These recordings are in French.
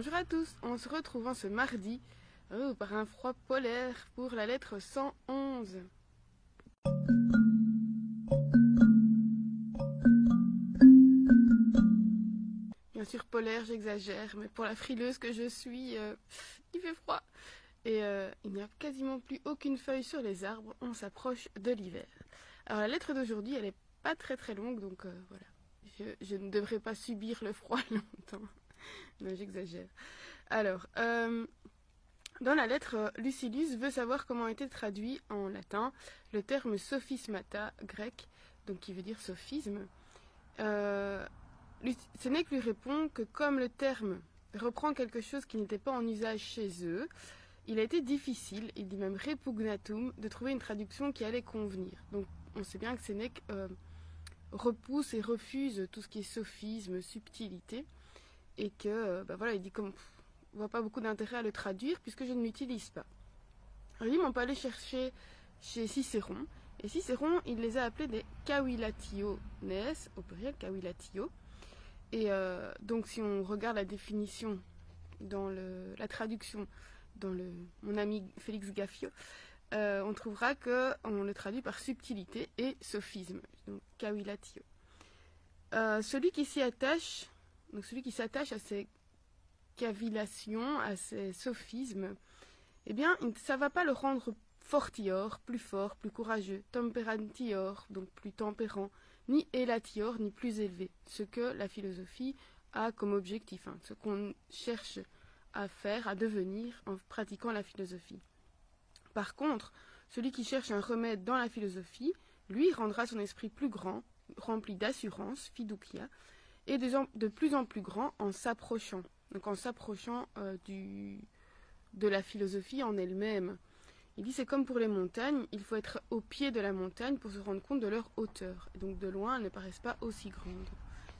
Bonjour à tous, on se retrouve ce mardi oh, par un froid polaire pour la lettre 111. Bien sûr polaire, j'exagère, mais pour la frileuse que je suis, euh, il fait froid. Et euh, il n'y a quasiment plus aucune feuille sur les arbres, on s'approche de l'hiver. Alors la lettre d'aujourd'hui, elle n'est pas très très longue, donc euh, voilà. Je, ne devrais pas subir le froid longtemps. non, j'exagère. Alors, euh, dans la lettre, Lucilius veut savoir comment été traduit en latin le terme sophismata grec, donc qui veut dire sophisme. Euh, Sénèque lui répond que comme le terme reprend quelque chose qui n'était pas en usage chez eux, il a été difficile, il dit même repugnatum, de trouver une traduction qui allait convenir. Donc on sait bien que Sénèque euh, repousse et refuse tout ce qui est sophisme, subtilité, et que, euh, bah voilà, il dit comme on voit pas beaucoup d'intérêt à le traduire puisque je ne l'utilise pas. Alors, il on peut aller chercher chez Cicéron, et Cicéron, il les a appelés des kawilationes, au pluriel kawilatio. Et euh, donc, si on regarde la définition dans la traduction dans le, mon ami Félix Gaffio, euh, on trouvera que on le traduit par subtilité et sophisme, donc kawilatio. Euh, celui qui s'y attache, donc celui qui s'attache à ces cavillations, à ces sophismes, eh bien, ça ne va pas le rendre fortior, plus fort, plus courageux, temperantior, donc plus tempérant, ni elatior, ni plus élevé, ce que la philosophie a comme objectif, hein, ce qu'on cherche à faire, à devenir en pratiquant la philosophie. Par contre, celui qui cherche un remède dans la philosophie, lui rendra son esprit plus grand, rempli d'assurance, fiducia, et de, plus en plus grand en s'approchant, donc en s'approchant euh, de la philosophie en elle-même. Il dit c'est comme pour les montagnes, il faut être au pied de la montagne pour se rendre compte de leur hauteur. donc de loin, elles ne paraissent pas aussi grandes.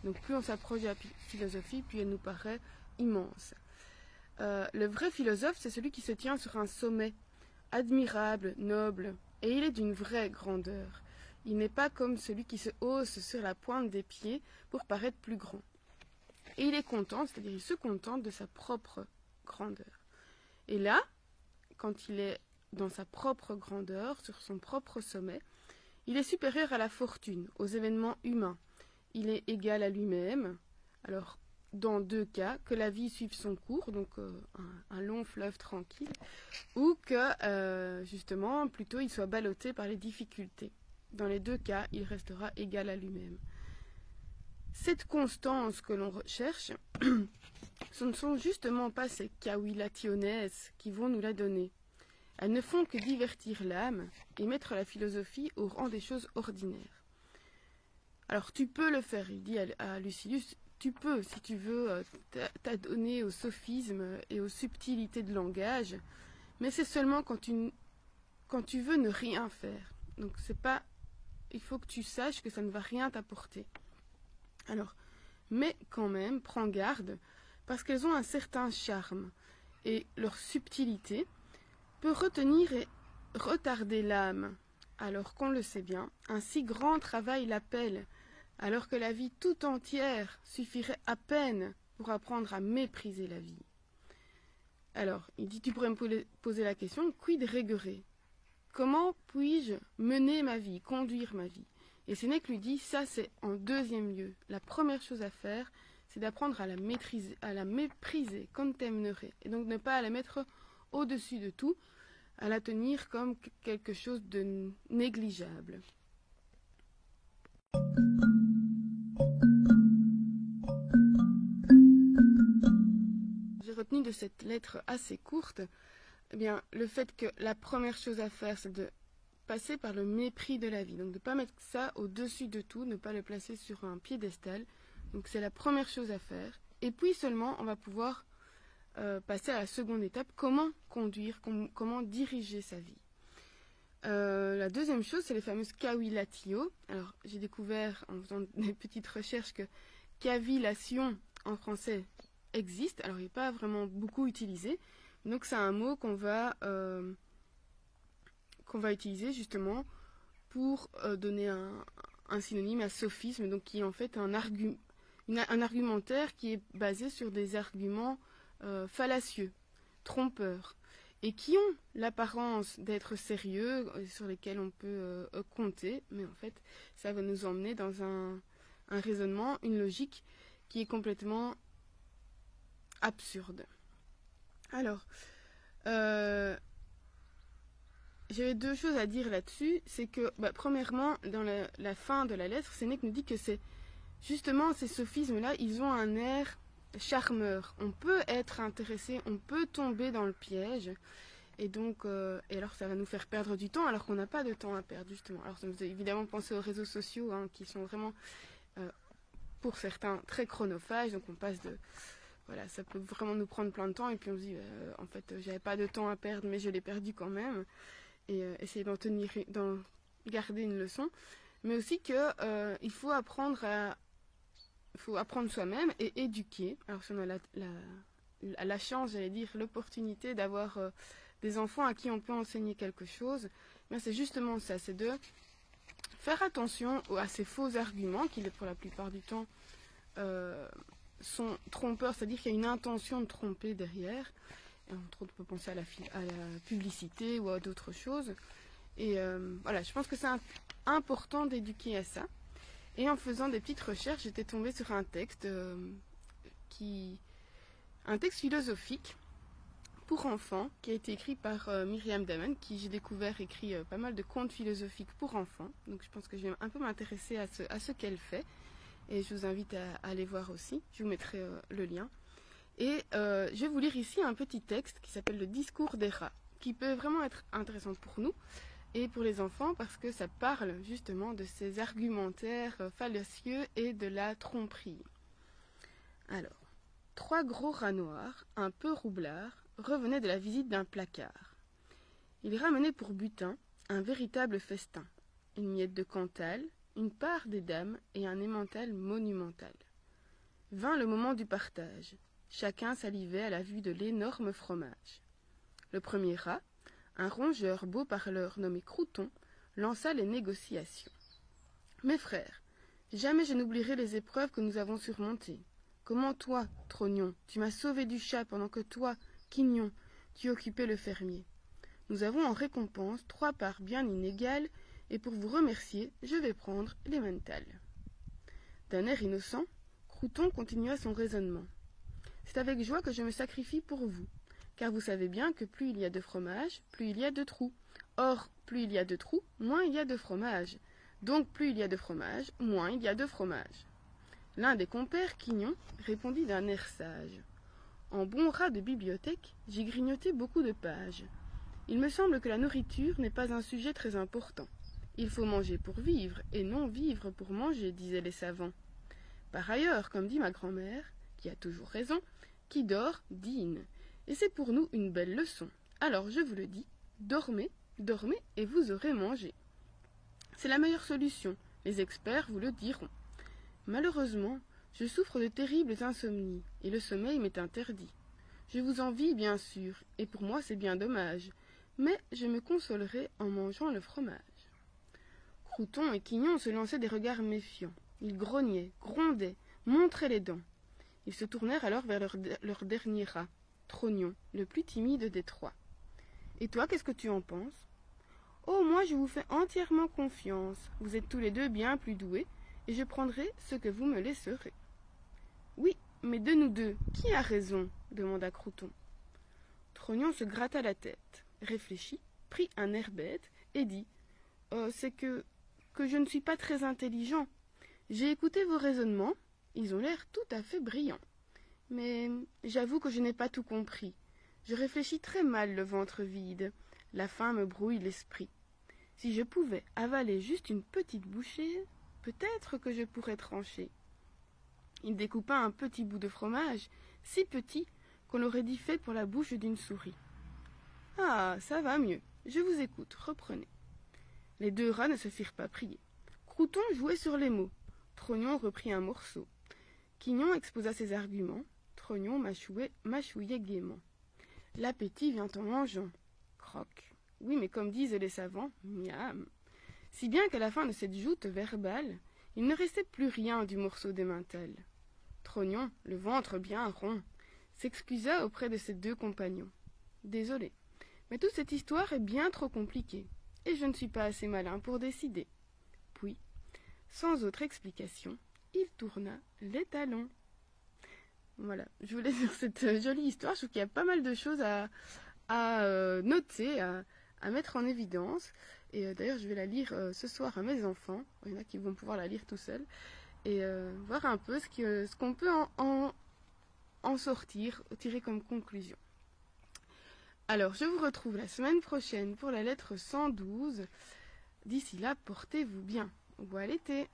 Donc plus on s'approche de la philosophie, plus elle nous paraît immense. Euh, le vrai philosophe, c'est celui qui se tient sur un sommet admirable, noble, et il est d'une vraie grandeur. Il n'est pas comme celui qui se hausse sur la pointe des pieds pour paraître plus grand. Et il est content, c'est-à-dire il se contente de sa propre grandeur. Et là, quand il est dans sa propre grandeur, sur son propre sommet, il est supérieur à la fortune, aux événements humains. Il est égal à lui-même. Alors, dans deux cas, que la vie suive son cours, donc euh, un, long fleuve tranquille, ou que euh, justement, plutôt, il soit ballotté par les difficultés. Dans les deux cas, il restera égal à lui-même. Cette constance que l'on recherche, ce ne sont justement pas ces kawilationes qui vont nous la donner. Elles ne font que divertir l'âme et mettre la philosophie au rang des choses ordinaires. Alors tu peux le faire, il dit à, à Lucilius, tu peux, si tu veux, euh, t'adonner au sophisme et aux subtilités de langage, mais c'est seulement quand tu, quand tu veux ne rien faire. Donc c'est pas, il faut que tu saches que ça ne va rien t'apporter. Alors, mais quand même, prends garde, parce qu'elles ont un certain charme, et leur subtilité peut retenir et retarder l'âme, alors qu'on le sait bien, un si grand travail l'appelle, alors que la vie tout entière suffirait à peine pour apprendre à mépriser la vie. Alors, il dit, tu pourrais me poser la question, quid regere Comment puis-je mener ma vie, conduire ma vie? Et Sénèque lui dit, ça c'est en deuxième lieu. La première chose à faire, c'est d'apprendre à la maîtriser, à la mépriser, contemnere, et donc ne pas la mettre au-dessus de tout, à la tenir comme quelque chose de négligeable. retenu de cette lettre assez courte, eh bien, le fait que la première chose à faire, c'est de passer par le mépris de la vie. Donc, de ne pas mettre ça au-dessus de tout, ne pas le placer sur un piédestal. Donc, c'est la première chose à faire. Et puis seulement, on va pouvoir euh, passer à la seconde étape, comment conduire, comment diriger sa vie. Euh, la deuxième chose, c'est les fameuses cavilatio. Alors, j'ai découvert en faisant des petites recherches que cavillation en français, existe. Alors, il n'est pas vraiment beaucoup utilisé. Donc, c'est un mot qu'on va, euh, qu'on va utiliser justement pour euh, donner un, synonyme à sophisme, donc qui est en fait un, un argumentaire qui est basé sur des arguments euh, fallacieux, trompeurs, et qui ont l'apparence d'être sérieux, sur lesquels on peut compter, mais en fait, ça va nous emmener dans un, un raisonnement, une logique qui est complètement absurde. Alors, euh, j'avais deux choses à dire là-dessus. C'est que, bah, premièrement, dans la, fin de la lettre, Sénèque nous dit que c'est justement ces sophismes-là, ils ont un air charmeur. On peut être intéressé, on peut tomber dans le piège. Et donc, euh, et alors ça va nous faire perdre du temps alors qu'on n'a pas de temps à perdre, justement. Alors ça nous fait évidemment penser aux réseaux sociaux hein, qui sont vraiment, euh, pour certains, très chronophages. Donc on passe de voilà, ça peut vraiment nous prendre plein de temps et puis on se dit, euh, en fait, j'avais pas de temps à perdre, mais je l'ai perdu quand même. Et euh, essayer d'en tenir, garder une leçon. Mais aussi que euh, il faut apprendre à, faut apprendre soi-même et éduquer. Alors si on a la, chance, j'allais dire, l'opportunité d'avoir des enfants à qui on peut enseigner quelque chose, mais c'est justement ça, c'est de faire attention à ces faux arguments qui, pour la plupart du temps, sont trompeurs, c'est-à-dire qu'il y a une intention de tromper derrière. Entre autres, on peut penser à la, publicité ou à d'autres choses. Et euh, voilà, je pense que c'est important d'éduquer à ça. Et en faisant des petites recherches, j'étais tombée sur un texte euh, qui, un texte philosophique pour enfants qui a été écrit par euh, Myriam Daman, qui j'ai découvert écrit pas mal de contes philosophiques pour enfants. Donc je pense que je vais un peu m'intéresser à ce qu'elle fait et je vous invite à, aller voir aussi. Je vous mettrai euh, le lien. Et euh, je vais vous lire ici un petit texte qui s'appelle Le discours des rats, qui peut vraiment être intéressant pour nous et pour les enfants parce que ça parle justement de ces argumentaires euh, fallacieux et de la tromperie. Alors, trois gros rats noirs, un peu roublards, revenaient de la visite d'un placard. Ils ramenaient pour butin un véritable festin, une miette de cantal, une part des dames et un emmental monumental. Vint le moment du partage. Chacun salivait à la vue de l'énorme fromage. Le premier rat, un rongeur beau parleur nommé Crouton, lança les négociations. Mes frères, jamais je n'oublierai les épreuves que nous avons surmontées. Comment toi, Trognon, tu m'as sauvé du chat pendant que toi, Quignon, tu occupais le fermier? Nous avons en récompense trois parts bien inégales et pour vous remercier, je vais prendre les mentales. D'un air innocent, Crouton continua son raisonnement. C'est avec joie que je me sacrifie pour vous, car vous savez bien que plus il y a de fromage, plus il y a de trous. Or, plus il y a de trous, moins il y a de fromage. Donc plus il y a de fromage, moins il y a de fromage. L'un des compères, Quignon, répondit d'un air sage. En bon rat de bibliothèque, j'ai grignoté beaucoup de pages. Il me semble que la nourriture n'est pas un sujet très important. Il faut manger pour vivre, et non vivre pour manger, disaient les savants. Par ailleurs, comme dit ma grand-mère, qui a toujours raison, qui dort dîne. Et c'est pour nous une belle leçon. Alors je vous le dis, dormez, dormez, et vous aurez mangé. C'est la meilleure solution, les experts vous le diront. Malheureusement, je souffre de terribles insomnies, et le sommeil m'est interdit. Je vous envie, bien sûr, et pour moi c'est bien dommage, mais je me consolerai en mangeant le fromage. Crouton et Quignon se lançaient des regards méfiants. Ils grognaient, grondaient, montraient les dents. Ils se tournèrent alors vers leur, dernier rat, Trognon, le plus timide des trois. Et toi, qu'est-ce que tu en penses? Oh, moi, je vous fais entièrement confiance. Vous êtes tous les deux bien plus doués, et je prendrai ce que vous me laisserez. Oui, mais de nous deux, qui a raison? demanda Crouton. Trognon se gratta la tête, réfléchit, prit un air bête, et dit oh, C'est que je ne suis pas très intelligent. J'ai écouté vos raisonnements, ils ont l'air tout à fait brillants. Mais j'avoue que je n'ai pas tout compris. Je réfléchis très mal le ventre vide. La faim me brouille l'esprit. Si je pouvais avaler juste une petite bouchée, peut-être que je pourrais trancher. Il découpa un petit bout de fromage, si petit qu'on aurait dit fait pour la bouche d'une souris. Ah, ça va mieux. Je vous écoute, reprenez. Les deux rats ne se firent pas prier. Crouton jouait sur les mots. Trognon reprit un morceau. Quignon exposa ses arguments. Trognon mâchouillait gaiement. L'appétit vient en mangeant. Croc. Oui, mais comme disent les savants, miam. Si bien qu'à la fin de cette joute verbale, il ne restait plus rien du morceau de mental. Trognon, le ventre bien rond, s'excusa auprès de ses deux compagnons. Désolé, mais toute cette histoire est bien trop compliquée, et je ne suis pas assez malin pour décider. Puis, sans autre explication, il tourna les talons. Voilà, je vous laisse sur cette euh, jolie histoire. Je trouve qu'il y a pas mal de choses à, euh, noter, à, mettre en évidence. Et euh, d'ailleurs, je vais la lire ce soir à mes enfants. Il y en a qui vont pouvoir la lire tout seuls. Et voir un peu ce qu'on peut en sortir, tirer comme conclusion. Alors, je vous retrouve la semaine prochaine pour la lettre 112. D'ici là, portez-vous bien. Au l'été.